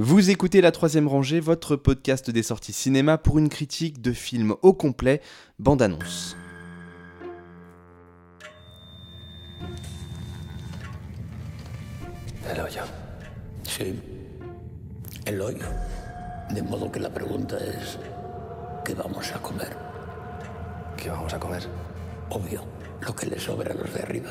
Vous écoutez La Troisième Rangée, votre podcast des sorties cinéma pour une critique de film au complet, bande-annonce. Eloy. Sí, Eloy. De modo que la pregunta es, ¿qué vamos a comer? ¿Qué vamos a comer? Obvio, lo que le sobra a los de arriba.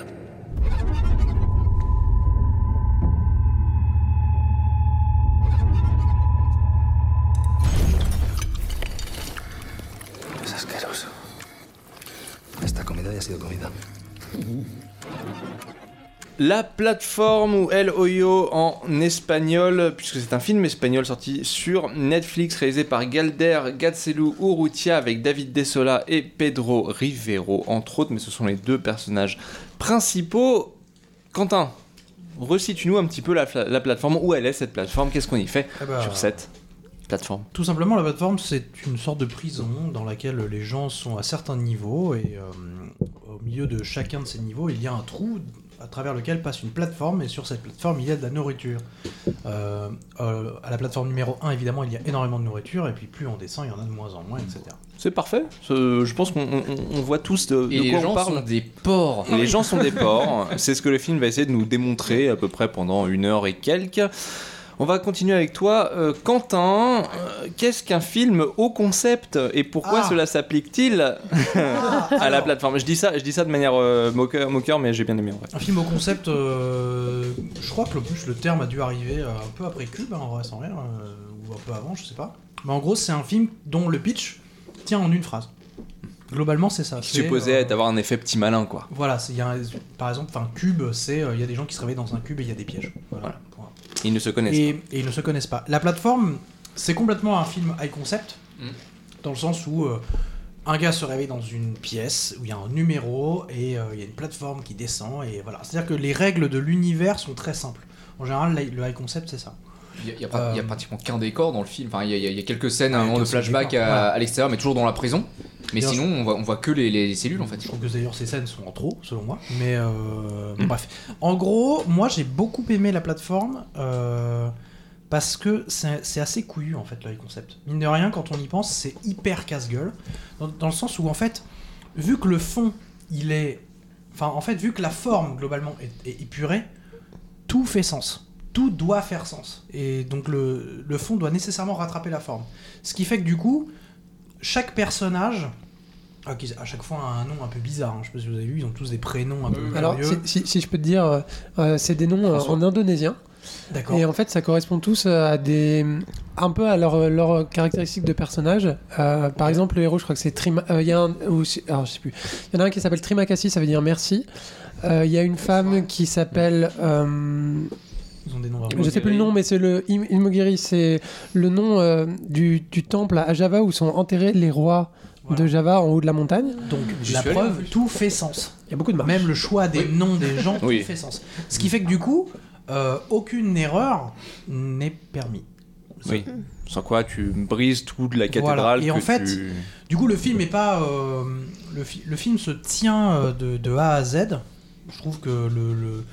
Comida ya ha sido comida. La plateforme ou El Hoyo en espagnol, puisque c'est un film espagnol sorti sur Netflix, réalisé par Galder Gatzelu Urrutia avec David Desola et Pedro Rivero, entre autres, mais ce sont les deux personnages principaux. Quentin, resitue-nous un petit peu la, la plateforme, où elle est cette plateforme, qu'est-ce qu'on y fait Eh ben, sur cette? Plateforme Tout simplement, la plateforme, c'est une sorte de prison dans laquelle les gens sont à certains niveaux et euh, au milieu de chacun de ces niveaux, il y a un trou à travers lequel passe une plateforme et sur cette plateforme, il y a de la nourriture. Euh, euh, à la plateforme numéro 1, évidemment, il y a énormément de nourriture et puis plus on descend, il y en a de moins en moins, etc. C'est parfait, je pense qu'on on- on voit tous de, de Et quoi on gens parle. sont des porcs. Et les gens sont des porcs. C'est ce que le film va essayer de nous démontrer à peu près pendant une heure et quelques. On va continuer avec toi, Euh, Quentin. euh, Qu'est-ce qu'un film au concept et pourquoi Ah. cela s'applique-t-il à la plateforme? Je dis ça, je dis ça de manière euh, moqueur, moqueur, mais j'ai bien aimé en vrai. Un film au concept, euh, je crois que le plus le terme a dû arriver un peu après Cube, hein, en vrai, sans rire, euh, ou un peu avant, je sais pas. Mais en gros, c'est un film dont le pitch tient en une phrase. Globalement, c'est ça. Qui supposait euh, avoir un effet petit malin, quoi. Voilà, c'est- il y a un- par exemple, enfin, cube, c'est euh, il y a des gens qui se réveillent dans un cube et il y a des pièges. Voilà. Voilà. Ils ne se connaissent Et, et ils ne se connaissent pas. La plateforme, c'est complètement un film high concept, Mm. dans le sens où euh, un gars se réveille dans une pièce où il y a un numéro et euh, il y a une plateforme qui descend et voilà. C'est-à-dire que les règles de l'univers sont très simples. En général, le high concept, c'est ça. Il y a, Euh, pratiquement qu'un décor dans le film. Enfin, il y a, y y quelques scènes un moment de flashback à, voilà. à l'extérieur, mais toujours dans la prison. Mais sinon, on voit, on voit que les, les cellules en fait. Je trouve que d'ailleurs ces scènes sont en trop, selon moi. Mais euh, bref. En gros, moi j'ai beaucoup aimé la plateforme euh, parce que c'est assez couillu en fait le high concept. Mine de rien, quand on y pense, c'est hyper casse-gueule. Dans, dans le sens où en fait, vu que le fond il est. Enfin, en fait, vu que la forme globalement est, est épurée, tout fait sens. Tout doit faire sens. Et donc le, le fond doit nécessairement rattraper la forme. Ce qui fait que du coup, chaque personnage ah, qui à chaque fois a un nom un peu bizarre. hein. Je sais pas si vous avez vu, ils ont tous des prénoms un peu Alors, si, si- si je peux te dire, euh, euh, c'est des noms euh, en indonésien. D'accord. Et en fait, ça correspond tous à des. un peu à leurs leur caractéristiques de personnage. Euh, par exemple, le héros, je crois que c'est Trim. euh, Il y a un. ou alors, je sais plus. Il y en a un qui s'appelle Trimakasi, ça veut dire merci. Euh, Il y a une femme qui s'appelle. Ils ont des noms je sais plus le nom, mais c'est le Im- Imogiri, c'est le nom euh, du, du temple à Java où sont enterrés les rois Voilà. de Java en haut de la montagne. Donc, la preuve, tout fait sens. Il y a beaucoup de marches. Même le choix des noms des gens, Oui. tout fait sens. Ce qui fait que du coup, euh, aucune erreur n'est permis. Oui. Sans quoi tu brises toute la cathédrale. Voilà. Et que en fait, tu- Du coup, le film est pas. euh, le, fi- le film se tient euh, de, de A à Z. Je trouve que le, le-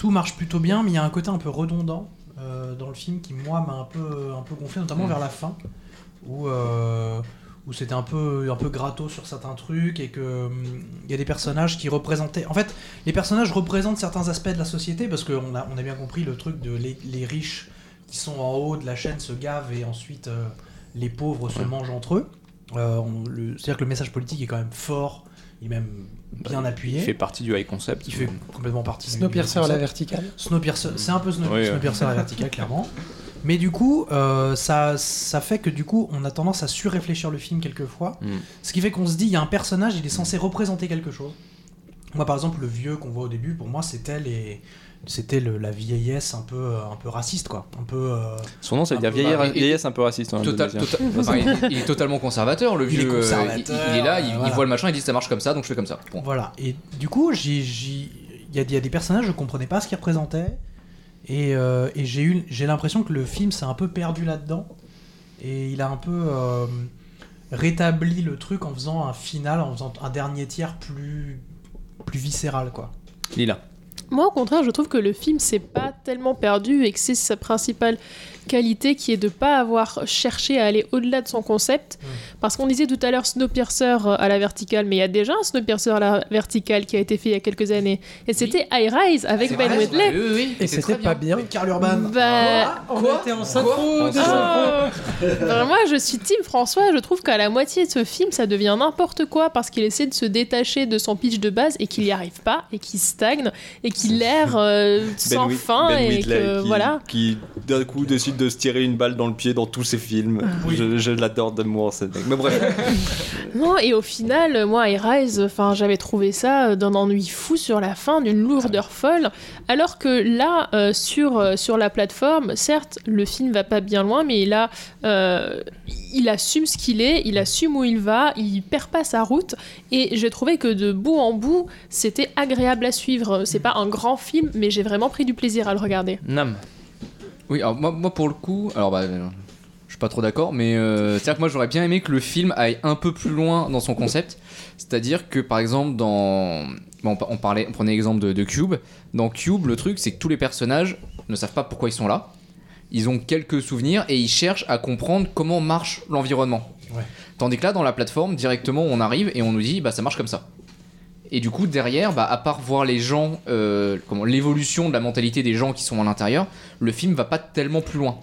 tout marche plutôt bien, mais il y a un côté un peu redondant euh, dans le film qui, moi, m'a un peu, un peu gonflé, notamment Mm. vers la fin, où, euh, où c'était un peu, un peu gratos sur certains trucs et que hum, il y a des personnages qui représentaient. En fait, les personnages représentent certains aspects de la société parce qu'on a, on a bien compris le truc de les, les riches qui sont en haut de la chaîne se gavent et ensuite euh, les pauvres se mangent entre eux. Euh, C'est-à-dire que le message politique est quand même fort, il est même bien appuyé. Il fait partie du high concept. Il fait complètement partie Snowpiercer à la verticale. Snowpiercer, c'est un peu Snow- Oui. Snowpiercer à la verticale, clairement. Mais du coup, euh, ça, ça fait que du coup, on a tendance à surréfléchir le film quelquefois. Mm. Ce qui fait qu'on se dit, il y a un personnage, il est censé représenter quelque chose. Moi, par exemple, le vieux qu'on voit au début, pour moi, c'était les, c'était le- la vieillesse un peu, euh, un peu raciste, quoi. Un peu. euh, Son nom, ça veut dire vieillesse, un peu raciste. Total, total- enfin, il, il est totalement conservateur, le Il est vieux. euh, conservateur, il, il est là, il, il voilà. voit le machin, il dit ça marche comme ça, donc je fais comme ça. Bon. Voilà. Et du coup, il y, a- il y a des personnages, je comprenais pas ce qu'ils représentaient. Et, euh, et j'ai, eu, j'ai l'impression que le film s'est un peu perdu là-dedans. Et il a un peu euh, rétabli le truc en faisant un final, en faisant un dernier tiers plus, plus viscéral, quoi. Lila. Moi, au contraire, je trouve que le film s'est pas tellement perdu et que c'est sa principale qualité qui est de pas avoir cherché à aller au-delà de son concept. Parce qu'on disait tout à l'heure Snowpiercer euh, à la verticale, mais il y a déjà un Snowpiercer à la verticale qui a été fait il y a quelques années. Et c'était High Rise avec Ben oui, oui, oui, Et c'était pas bien. bien. Karl Urban. Bah, On était en synchro. Ah. Bah, moi, je suis Team François. Je trouve qu'à la moitié de ce film, ça devient n'importe quoi parce qu'il essaie de se détacher de son pitch de base et qu'il n'y arrive pas et qu'il stagne et qu'il erre euh, sans Whit- fin Ben et Whitley que qui, voilà. qui d'un coup décide de se tirer une balle dans le pied dans tous ses films. Je, je l'adore d'amour ce mec. Mais bref, Non, et au final, moi, Rise, enfin, j'avais trouvé ça euh, d'un ennui fou sur la fin, d'une lourdeur folle. Alors que là, euh, sur, euh, sur la plateforme, certes, le film va pas bien loin, mais il a, euh, il assume ce qu'il est, il assume où il va, il perd pas sa route. Et j'ai trouvé que de bout en bout, c'était agréable à suivre. C'est pas un grand film, mais j'ai vraiment pris du plaisir à le regarder. Nam. Oui, alors moi, moi, pour le coup, alors bah, je suis pas trop d'accord, mais euh, c'est-à-dire que moi j'aurais bien aimé que le film aille un peu plus loin dans son concept. C'est-à-dire que par exemple dans, bon, on parlait, on prenait l'exemple de, de Cube. Dans Cube, le truc c'est que tous les personnages ne savent pas pourquoi ils sont là. Ils ont quelques souvenirs et ils cherchent à comprendre comment marche l'environnement. Ouais. Tandis que là, dans la plateforme, directement, on arrive et on nous dit, bah ça marche comme ça. Et du coup, derrière, bah, à part voir les gens, euh, comment l'évolution de la mentalité des gens qui sont à l'intérieur, le film va pas tellement plus loin.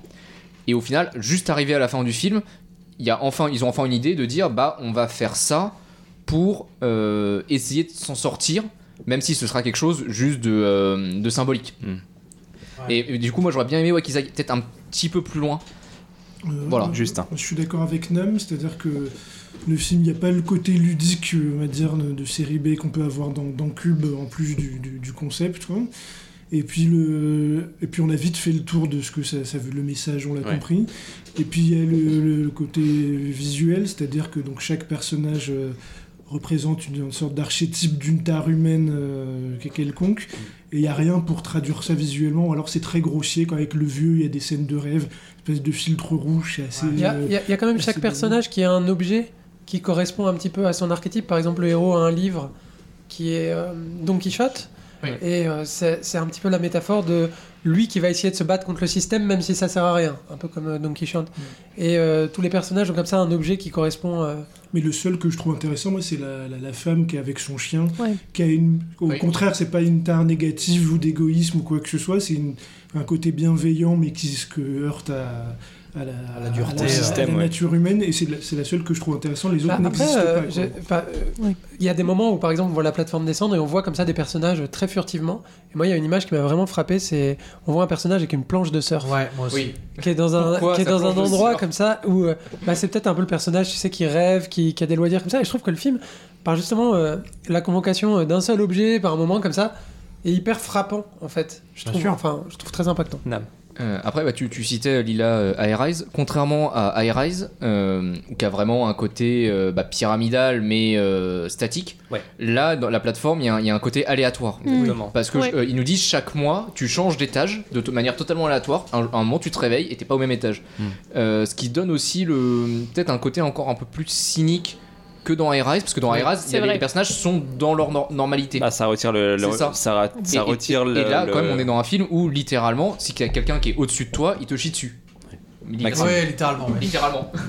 Et au final, juste arrivé à la fin du film, il y a enfin, ils ont enfin une idée de dire, bah, on va faire ça pour euh, essayer de s'en sortir, même si ce sera quelque chose juste de, euh, de symbolique. Mm. Et, et du coup, moi, j'aurais bien aimé ouais, qu'ils aillent peut-être un petit peu plus loin. Euh, Voilà. Justin. Je suis d'accord avec Nam, c'est-à-dire que le film, il n'y a pas le côté ludique, euh, on va dire, de, de série B qu'on peut avoir dans, dans Cube, en plus du, du- du concept. quoi. Et puis, le, et puis on a vite fait le tour de ce que ça, ça veut, le message, on l'a Ouais. compris. Et puis il y a le, le- le côté visuel, c'est-à-dire que donc, chaque personnage euh, représente une, une sorte d'archétype d'une tare humaine euh, quelconque. Et il n'y a rien pour traduire ça visuellement. Alors c'est très grossier, quand avec le vieux, il y a des scènes de rêve, une espèce de filtre rouge, assez... Il y, a, euh, y y quand même c'est chaque bien. personnage qui a un objet qui correspond un petit peu à son archétype. Par exemple, le héros a un livre qui est euh, Don Quichotte. Oui. Et euh, c'est un petit peu la métaphore de lui qui va essayer de se battre contre le système, même si ça sert à rien. Un peu comme euh, Don Quichotte. Et euh, tous les personnages ont comme ça un objet qui correspond. euh, Mais le seul que je trouve intéressant, moi, c'est la, la- la femme qui est avec son chien, Ouais. qui a une... Au Oui. contraire, c'est pas une tare négative ou d'égoïsme ou quoi que ce soit, c'est une- un côté bienveillant, mais qui se heurte à, à la, À la dureté, à la- euh, à la système, ouais. nature humaine, et c'est la, c'est la seule que je trouve intéressante. Les autres Bah, n'existent euh, pas. euh, Oui. il y a des moments où, par exemple, on voit la plateforme descendre et on voit comme ça des personnages très furtivement. Et moi, il y a une image qui m'a vraiment frappé, c'est on voit un personnage avec une planche de surf. Ouais, moi aussi. Oui. qui est dans un, Pourquoi qui est dans un endroit comme ça où euh, bah, c'est peut-être un peu le personnage tu sais qui rêve qui, qui a des loisirs comme ça et je trouve que le film par justement euh, la convocation d'un seul objet par un moment comme ça est hyper frappant en fait je Bien trouve sûr. enfin je trouve très impactant Nam. Euh, après, bah, tu, tu citais Lila euh, High Rise. Contrairement à High Rise, euh, qui a vraiment un côté euh, bah, pyramidal mais euh, statique, Ouais. là, dans la plateforme, il y, a un- il y a un côté aléatoire. Exactement. Parce que Ouais. euh, ils nous disent chaque mois, tu changes d'étage de manière totalement aléatoire. Un, un moment, tu te réveilles et t'es pas au même étage. Euh, ce qui donne aussi le peut-être un côté encore un peu plus cynique que dans Rise, parce que dans High Rise, il y c'est a les- personnages sont dans leur nor- normalité. Bah, ça retire le, ça. ça, et- retire et, le. et là, le- quand même, on est dans un film où littéralement, si qu'il y a quelqu'un qui est au-dessus de toi, il te chie dessus. Maxime. Ouais, littéralement. ouais. Littéralement.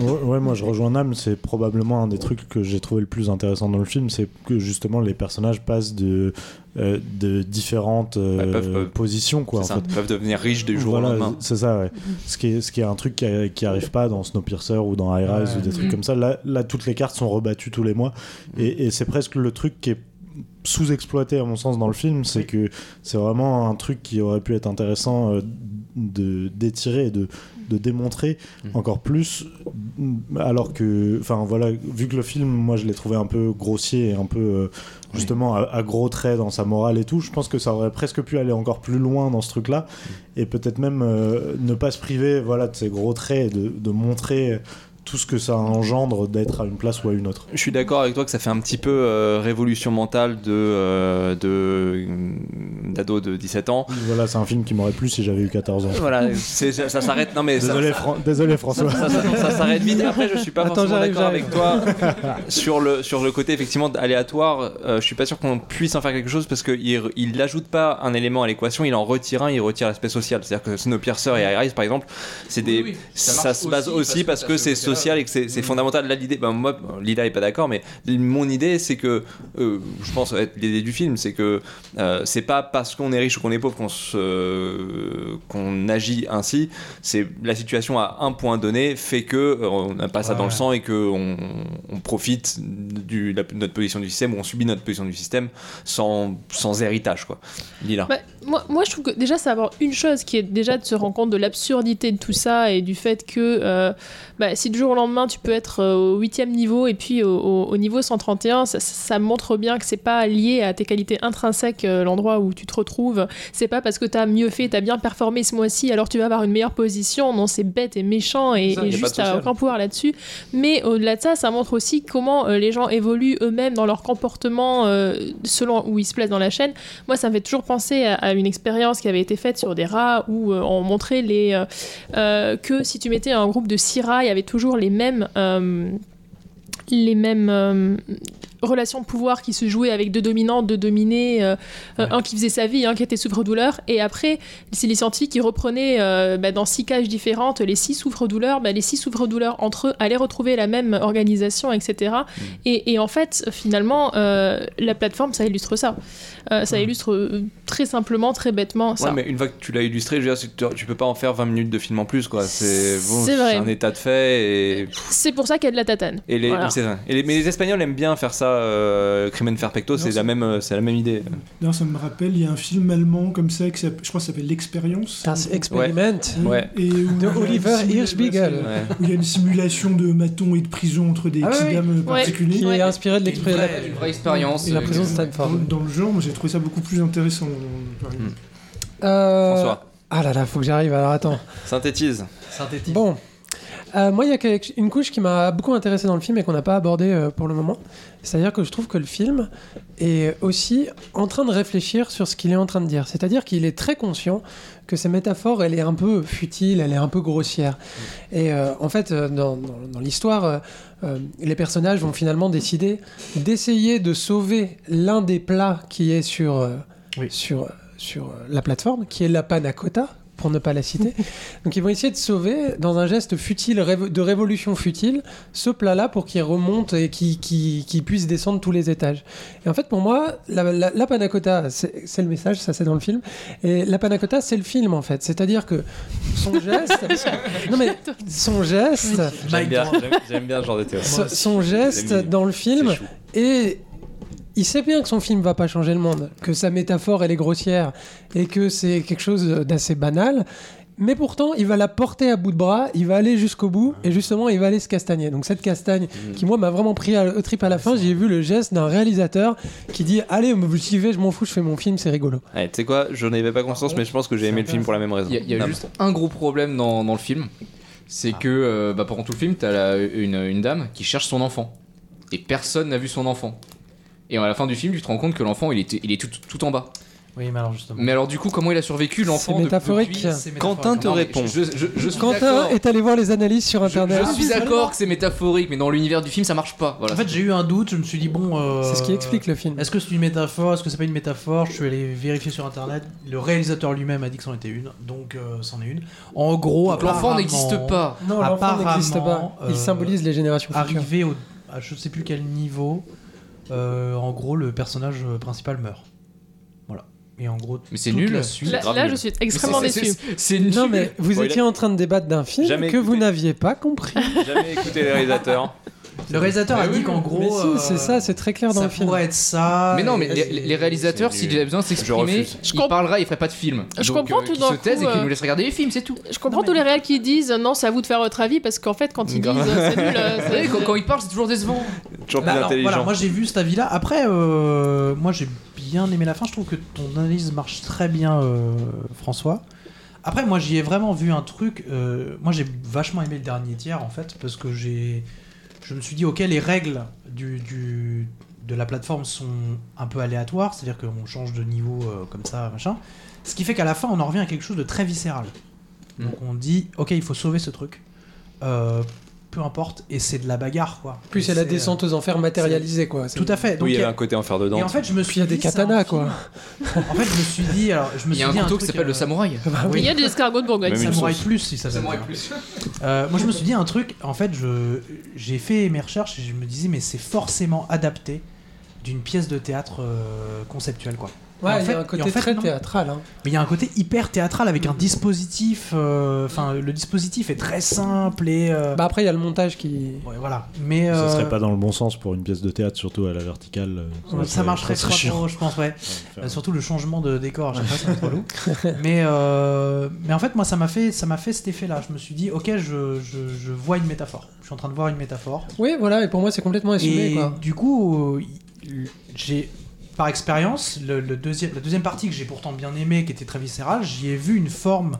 Ouais, ouais, moi je rejoins Nam, c'est probablement un des trucs que j'ai trouvé le plus intéressant dans le film, c'est que justement les personnages passent de, euh, de différentes euh, peuvent- peuvent- positions, quoi, en c'est ça, fait. peuvent devenir riches du jour Voilà, au lendemain. c'est ça, ouais. Ce qui est, ce qui est un truc qui, qui arrive pas dans Snowpiercer ou dans High Rise Ouais. ou des trucs Mhm. comme ça. Là, là, toutes les cartes sont rebattues tous les mois. Et, et c'est presque le truc qui est sous-exploité à mon sens dans le film, c'est que c'est vraiment un truc qui aurait pu être intéressant euh, d'étirer et de, de démontrer Mhm. encore plus alors que enfin voilà vu que le film moi je l'ai trouvé un peu grossier et un peu euh, justement à, à gros traits dans sa morale et tout je pense que ça aurait presque pu aller encore plus loin dans ce truc là et peut-être même euh, ne pas se priver voilà de ces gros traits et de, de montrer tout ce que ça engendre d'être à une place ou à une autre. Je suis d'accord avec toi que ça fait un petit peu euh, révolution mentale de euh, de d'ado de 17 ans. Voilà, c'est un film qui m'aurait plu si j'avais eu 14 ans. Voilà, c'est- ça, ça s'arrête. Non mais Désolé, ça- Fran- désolé François. Ça, ça- ça s'arrête vite. Après, je suis pas Attends, forcément j'arrive, d'accord avec toi sur le sur le côté effectivement aléatoire. euh, je suis pas sûr qu'on puisse en faire quelque chose parce qu'il il n'ajoute pas un élément à l'équation, il en retire un, il retire l'aspect social. C'est-à-dire que Snowpiercer et Iris par exemple, c'est des Oui, oui, ça se base aussi parce que, c'est t'as et que c'est c'est fondamental. Là l'idée, ben, moi Lila est pas d'accord, mais mon idée c'est que euh, je pense être l'idée du film, c'est que euh, c'est pas parce qu'on est riche ou qu'on est pauvre qu'on qu'on agit ainsi. C'est la situation à un point donné fait que euh, on n'a pas ça dans le sang et que on, on profite de notre position du système ou on subit notre position du système sans, sans héritage quoi. Lila. Bah, moi, moi, je trouve que déjà, ça avoir une chose qui est déjà de se rendre compte de l'absurdité de tout ça et du fait que euh, bah, si du jour au lendemain tu peux être euh, au huitième niveau et puis au, au- au niveau 131, ça, ça montre bien que c'est pas lié à tes qualités intrinsèques, euh, l'endroit où tu te retrouves. C'est pas parce que tu as mieux fait, tu as bien performé ce mois-ci, alors tu vas avoir une meilleure position. Non, c'est bête et méchant et, Ça, et juste social. aucun pouvoir là-dessus. Mais au-delà de ça, ça montre aussi comment euh, les gens évoluent eux-mêmes dans leur comportement euh, selon où ils se placent dans la chaîne. Moi, ça me fait toujours penser à, à une expérience qui avait été faite sur des rats où euh, on montrait les, euh, que si tu mettais un groupe de six rats, il y avait toujours les mêmes. euh, les mêmes relations de pouvoir qui se jouaient avec deux dominants, deux dominés, euh, euh, un qui faisait sa vie, un qui était souffre-douleur. Et après, c'est les scientifiques qui reprenaient euh, bah, dans six cages différentes les six souffre-douleurs. Bah, les six souffre-douleurs entre eux allaient retrouver la même organisation, etc. Et, et en fait, finalement, euh, la plateforme, ça illustre ça. Ça illustre très simplement, très bêtement ça. Ouais, mais une fois que tu l'as illustré, je veux dire, tu, peux pas en faire 20 minutes de film en plus, quoi. C'est bon, un état de fait et. C'est pour ça qu'il y a de la tatane. Et les, Voilà. c'est ça. Et les- mais les Espagnols aiment bien faire ça, euh, Crimen Perfecto, c'est la même, euh, c'est la même idée. D'ailleurs, ça me rappelle, il y a un film allemand comme ça, qui je crois que ça s'appelle L'Expérience. Das Experiment Ouais. Et où de Oliver Hirschbiegel, ouais, Où il y a une simulation de maton et de prison entre des Ah oui, Ouais. particuliers. qui est inspiré de l'expérience. vraie- Une vraie expérience. La euh, prison de Dans, Stanford. dans le genre, j'ai trouvé ça beaucoup plus intéressant. Hmm. Euh, François. Ah là là, faut que j'arrive. Alors attends. Synthétise. synthétique. Bon. Euh, moi, il y a une couche qui m'a beaucoup intéressé dans le film et qu'on n'a pas abordé euh, pour le moment. C'est-à-dire que je trouve que le film est aussi en train de réfléchir sur ce qu'il est en train de dire. C'est-à-dire qu'il est très conscient que ces métaphores, elle est un peu futile, elle est un peu grossière. Et euh, en fait, euh, dans, dans- dans l'histoire, les personnages vont finalement décider d'essayer de sauver l'un des plats qui est sur, Oui. sur, sur la plateforme, qui est la panna cotta, pour ne pas la citer. Donc ils vont essayer de sauver, dans un geste futile, de révolution futile, ce plat-là pour qu'il remonte et qu'il qu'il puisse descendre tous les étages. Et en fait, pour moi, la, la, la panna cotta, c'est le message, ça c'est dans le film. Et la panna cotta, c'est le film en fait. C'est-à-dire que son geste, non mais son geste, J'aime bien, bien ce genre de théorie. son, son geste dans le film et il sait bien que son film va pas changer le monde, que sa métaphore elle est grossière et que c'est quelque chose d'assez banal. Mais pourtant, il va la porter à bout de bras, il va aller jusqu'au bout, et justement, il va aller se castagner. Donc cette castagne, Mm. qui moi m'a vraiment pris à- au trip à la fin, j'ai vu le geste d'un réalisateur qui dit Allez, vous suivez, je m'en fous, je fais mon film, c'est rigolo. Ouais, tu sais quoi, je n'avais pas conscience, mais je pense que j'ai aimé le film pour la même raison. Il y a, y juste un gros problème dans, dans le film, c'est que euh, bah, pendant tout le film, t'as la- une, une dame qui cherche son enfant. Et personne n'a vu son enfant. Et à la fin du film, tu te rends compte que l'enfant, il, était- il est tout, tout en bas. Oui, mais alors justement. Mais alors du coup, comment il a survécu l'enfant C'est de- métaphorique. depuis- Quentin te Non, répond. Je, je- je suis Quentin est allé voir les analyses sur internet. je suis d'accord que c'est métaphorique, mais dans l'univers du film, ça marche pas. Voilà. En fait, j'ai eu un doute, je me suis dit, bon. euh, C'est ce qui explique le film. Est-ce que c'est une métaphore Est-ce que c'est pas une métaphore? Je suis allé vérifier sur internet. Le réalisateur lui-même a dit que c'en était une, donc euh, c'en est une. En gros, Donc l'enfant n'existe pas. Non, l'enfant n'existe pas. Il euh, symbolise les générations futures. Arrivé au, à je sais plus quel niveau, euh, en gros, le personnage principal meurt. Voilà. Et en gros, Mais c'est nul. la suite- Là, grave là, nul. je suis extrêmement déçu. c'est- nul. Non, mais vous Bon, étiez a- en train de débattre d'un film Jamais que vous n'aviez pas compris. Jamais écouté les réalisateurs. Le réalisateur a Mais dit qu'en gros. Mais si, euh, c'est ça, c'est très clair dans ça le film. pourrait être ça. Mais non, mais les, les réalisateurs, c'est s'ils nul. avaient besoin de s'exprimer, ils comp- parleraient, ils feraient pas de film. Je Donc, comprends euh, tout d'un se coup, et euh, nous laissent regarder les films, c'est tout. Je comprends tous les réels qui disent non, c'est à vous de faire votre avis parce qu'en fait, quand ils disent euh, c'est nul, euh, Vous c'est- savez, quand, quand ils parlent, c'est toujours décevant. Toujours Bah plus alors, intelligent. voilà, moi j'ai vu cet avis-là. Après, euh, moi j'ai bien aimé la fin. Je trouve que ton analyse marche très bien, euh, François. Après, moi, j'y ai vraiment vu un truc. euh, moi, j'ai vachement aimé le dernier tiers, en fait, parce que j'ai. Je me suis dit, ok, les règles du, du- de la plateforme sont un peu aléatoires, c'est-à-dire qu'on change de niveau euh, comme ça, machin. Ce qui fait qu'à la fin, on en revient à quelque chose de très viscéral. Donc, on dit, ok, il faut sauver ce truc. Euh, peu importe, et c'est de la bagarre, quoi. Plus c'est la c'est, descente aux enfers matérialisée, quoi. Tout à fait. Donc, Oui, il y a- un côté enfer dedans. et en fait, je me suis il y a des dit, katanas, quoi. En fait, je me suis dit, alors, je me Il y a suis un dit couteau truc, qui s'appelle euh, le samouraï. bah Il y a des escargots de Bourgogne. Samouraï. Plus, si ça s'appelle. Samouraï plus. Euh, moi, je me suis dit un truc. En fait, je j'ai fait mes recherches et je me disais, mais c'est forcément adapté d'une pièce de théâtre euh, conceptuelle, quoi. Ouais, il y a un côté en fait, très non. théâtral. Hein. Mais il y a un côté hyper théâtral avec un dispositif. euh, Enfin, le dispositif est très simple et euh, Bah après, il y a le montage qui. ouais, voilà. Mais Ça euh, serait pas dans le bon sens pour une pièce de théâtre, surtout à la verticale. Ouais, ça marcherait pas trop, je pense, ouais. Euh, surtout le changement de décor, je sais pas, c'est relou. mais, euh, mais en fait, moi, ça m'a fait, ça m'a fait cet effet-là. Je me suis dit, ok, je, je, je vois une métaphore. Je suis en train de voir une métaphore. Oui, voilà, et pour moi, c'est complètement assumé, Et quoi. du coup, j'ai, par expérience, la deuxième partie que j'ai pourtant bien aimée, qui était très viscérale, j'y ai vu une forme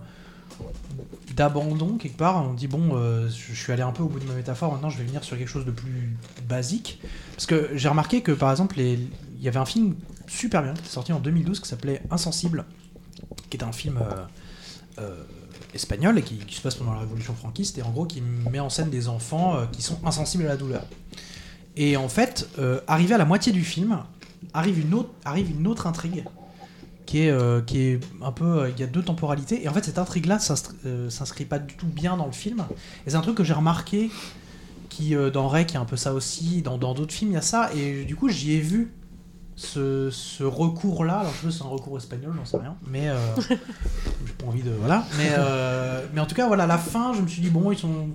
d'abandon quelque part. On dit bon, euh, je suis allé un peu au bout de ma métaphore. Maintenant, je vais venir sur quelque chose de plus basique. Parce que j'ai remarqué que par exemple, il y avait un film super bien qui est sorti en 2012 qui s'appelait Insensible, qui est un film euh, euh, espagnol et qui, se passe pendant la Révolution franquiste et en gros qui met en scène des enfants qui sont insensibles à la douleur. Et en fait, arrivé à la moitié du film, arrive une autre, arrive une autre intrigue qui est, euh, qui est un peu. euh, Il y a deux temporalités. Et en fait, cette intrigue-là euh, s'inscrit pas du tout bien dans le film. Et c'est un truc que j'ai remarqué qui, dans Rec, il y a un peu ça aussi. Dans dans d'autres films, il y a ça. Et du coup, j'y ai vu ce, ce recours-là. Alors, je sais pas si c'est un recours espagnol, j'en sais rien. Mais. euh, j'ai pas envie de. Voilà. Mais, euh, mais en tout cas, voilà, la fin, je me suis dit, bon, ils sont.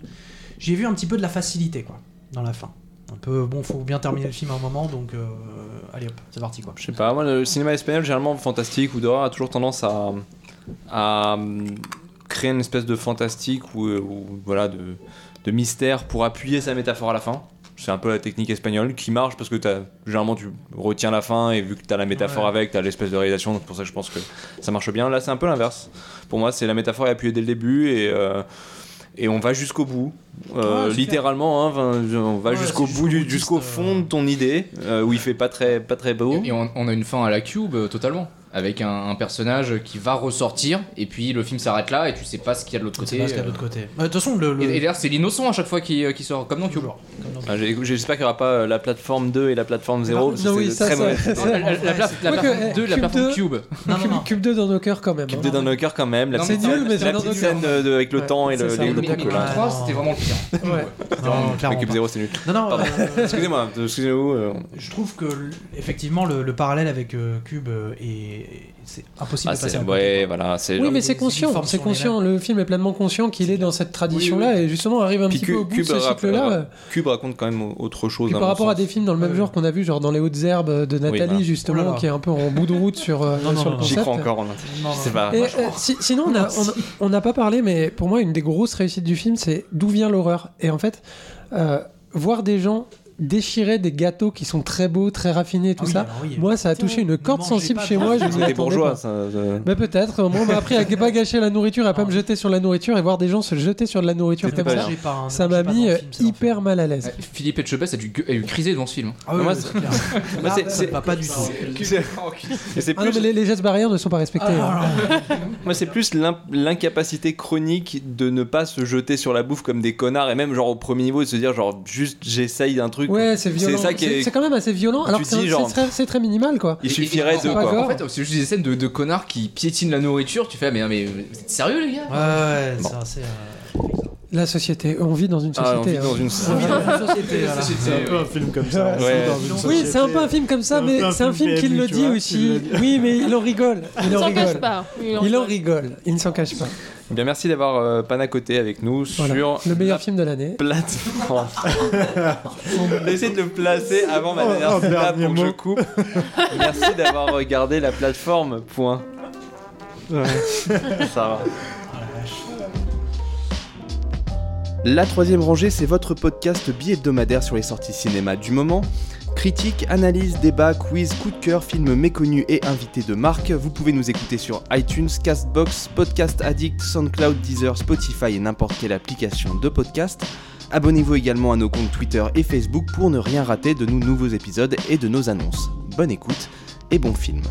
J'ai vu un petit peu de la facilité, quoi, dans la fin. Un peu, bon, faut bien terminer le film à un moment, donc euh, allez hop, c'est parti quoi. Je sais pas, moi le cinéma espagnol, généralement fantastique ou d'horreur, a toujours tendance à, à hum, créer une espèce de fantastique ou, euh, ou, voilà, de, de mystère pour appuyer sa métaphore à la fin. C'est un peu la technique espagnole qui marche parce que as, généralement tu retiens la fin et vu que tu as la métaphore Ouais. avec, tu as l'espèce de réalisation, donc pour ça je pense que ça marche bien. Là, c'est un peu l'inverse. Pour moi, c'est la métaphore est appuyée dès le début et, euh, et on va jusqu'au bout. Euh, Ouais, littéralement, hein, on va Ouais, jusqu'au bout, jusqu'au fond de ton idée euh, où il fait pas très, pas très beau. Et on, on a une fin à la Cube euh, totalement. Avec un, un personnage qui va ressortir, et puis le film s'arrête là, et tu sais pas ce qu'il y a de l'autre côté. pas ce qu'il y a de l'autre côté. Bah, De toute façon, le. le- Et, et d'ailleurs, c'est l'innocent à chaque fois qui, qui sort, comme dans Cube. Toujours, comme dans- Ah, J'espère qu'il n'y aura pas euh, la plateforme 2 et la plateforme 0. parce que non, c'est oui, ça, très ça- mauvais. ça- la, la, la, la plateforme eh, 2, la Cube plateforme 2. Cube. Cube 2 dans nos cœurs, quand même. Cube hein. 2 dans nos cœurs quand même. C'est nul, mais la dans nos cœurs. avec le temps et le, c'est le 3, non. c'était vraiment le pire. Ouais. Cube pas. 0 c'est nul. Non, non, euh, Excusez-moi, excusez-vous. euh, je trouve que effectivement le, le parallèle avec Cube est c'est impossible ah, de passer à voilà. Oui, genre- mais c'est conscient, c'est conscient. Le film est pleinement conscient qu'il est dans cette tradition-là et justement arrive un Puis petit peu Cube, au bout de Cube ce cycle-là. euh, Cube raconte quand même autre chose. Par rapport à des films dans le même Ouais. genre qu'on a vu, genre dans Les Hautes Herbes de Nathalie, voilà. justement, Oh qui est un peu en bout de route sur, euh, Non, non, sur non, le J'y concept. crois encore. en Non, pas. Et, euh, si- sinon, on n'a pas parlé, mais pour moi, une des grosses réussites du film, c'est d'où vient l'horreur. Et en fait, voir des gens déchirer des gâteaux qui sont très beaux, très raffinés, tout Ah oui, ça, oui. moi, ça a touché une Ne corde sensible chez moi. Je attendais bourgeois. pas. ça, Mais peut-être. Moi, on m'a appris à pas gâcher la nourriture, à pas me jeter sur la nourriture et voir des gens se jeter sur de la nourriture comme ça. un- Ça m'a mis euh, film, hyper mal à l'aise. Philippe Etchebest a dû, a eu criser devant ce film. Ah Moi, c'est- ne pas du tout. Ah les, gestes barrières ne sont pas respectés. Ah, hein. moi, c'est plus l'incapacité chronique de ne pas se jeter sur la bouffe comme des connards et même genre au premier niveau de se dire genre juste j'essaye d'un truc. Ouais, c'est violent. ça qui est- C'est quand même assez violent. Alors Tu que c'est dis, genre- c'est très, minimal, quoi. Il suffirait de en- quoi. En fait, c'est juste des scènes de, de connards qui piétinent la nourriture. Tu fais, mais, mais vous êtes sérieux, les gars? Ouais, ouais, c'est assez. euh, La société, on vit dans une Ah, on société. vit dans hein. une on vit dans une société, voilà. C'est un peu un film comme ça. Ouais. Oui, c'est un peu un film comme ça, mais c'est un film film qui le dit aussi. Oui, mais il en rigole. Il Il en s'en cache rigole. pas. Il en rigole. Il ne s'en cache pas. Eh Bien, merci d'avoir euh, panacoté avec nous Voilà. sur Le meilleur la film de l'année. plateforme. On essaie de le placer avant ma Oh, dernière oh, syllabe pour que je coupe. Merci d'avoir regardé la plateforme. Point. Ça va. La troisième rangée, c'est votre podcast bi-hebdomadaire sur les sorties cinéma du moment. Critique, analyse, débat, quiz, coup de cœur, film méconnu et invité de marque. Vous pouvez nous écouter sur iTunes, Castbox, Podcast Addict, SoundCloud, Deezer, Spotify et n'importe quelle application de podcast. Abonnez-vous également à nos comptes Twitter et Facebook pour ne rien rater de nos nouveaux épisodes et de nos annonces. Bonne écoute et bon film.